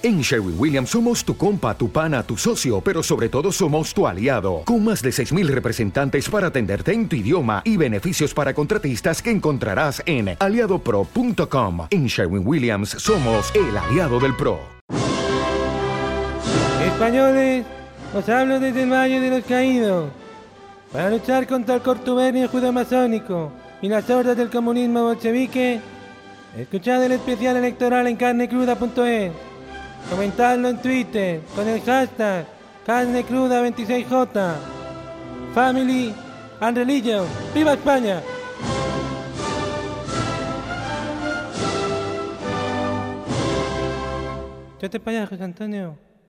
En Sherwin Williams somos tu compa, tu pana, tu socio, pero sobre todo somos tu aliado, con más de 6.000 representantes para atenderte en tu idioma y beneficios para contratistas que encontrarás en aliadopro.com. En Sherwin Williams somos el aliado del PRO. Españoles, os hablo desde el Valle de los Caídos, para luchar contra el cortubernio judo-masónico y las hordas del comunismo bolchevique. Escuchad el especial electoral en carnecruda.es. Comentadlo en Twitter con el hashtag carnecruda26j. Family and Religion. ¡Viva España! Vete para allá, José Antonio.